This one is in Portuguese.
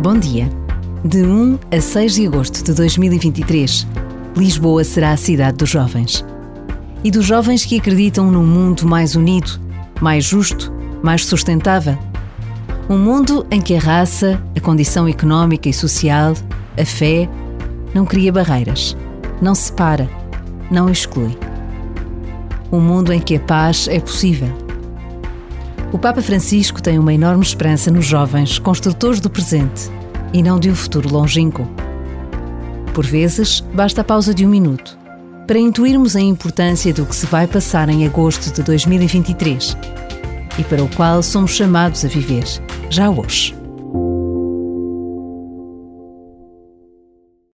Bom dia. De 1 a 6 de agosto de 2023, Lisboa será a cidade dos jovens. E dos jovens que acreditam num mundo mais unido, mais justo, mais sustentável. Um mundo em que a raça, a condição económica e social, a fé, não cria barreiras, não separa, não exclui. Um mundo em que a paz é possível. O Papa Francisco tem uma enorme esperança nos jovens construtores do presente e não de um futuro longínquo. Por vezes, basta a pausa de um minuto para intuirmos a importância do que se vai passar em agosto de 2023 e para o qual somos chamados a viver, já hoje.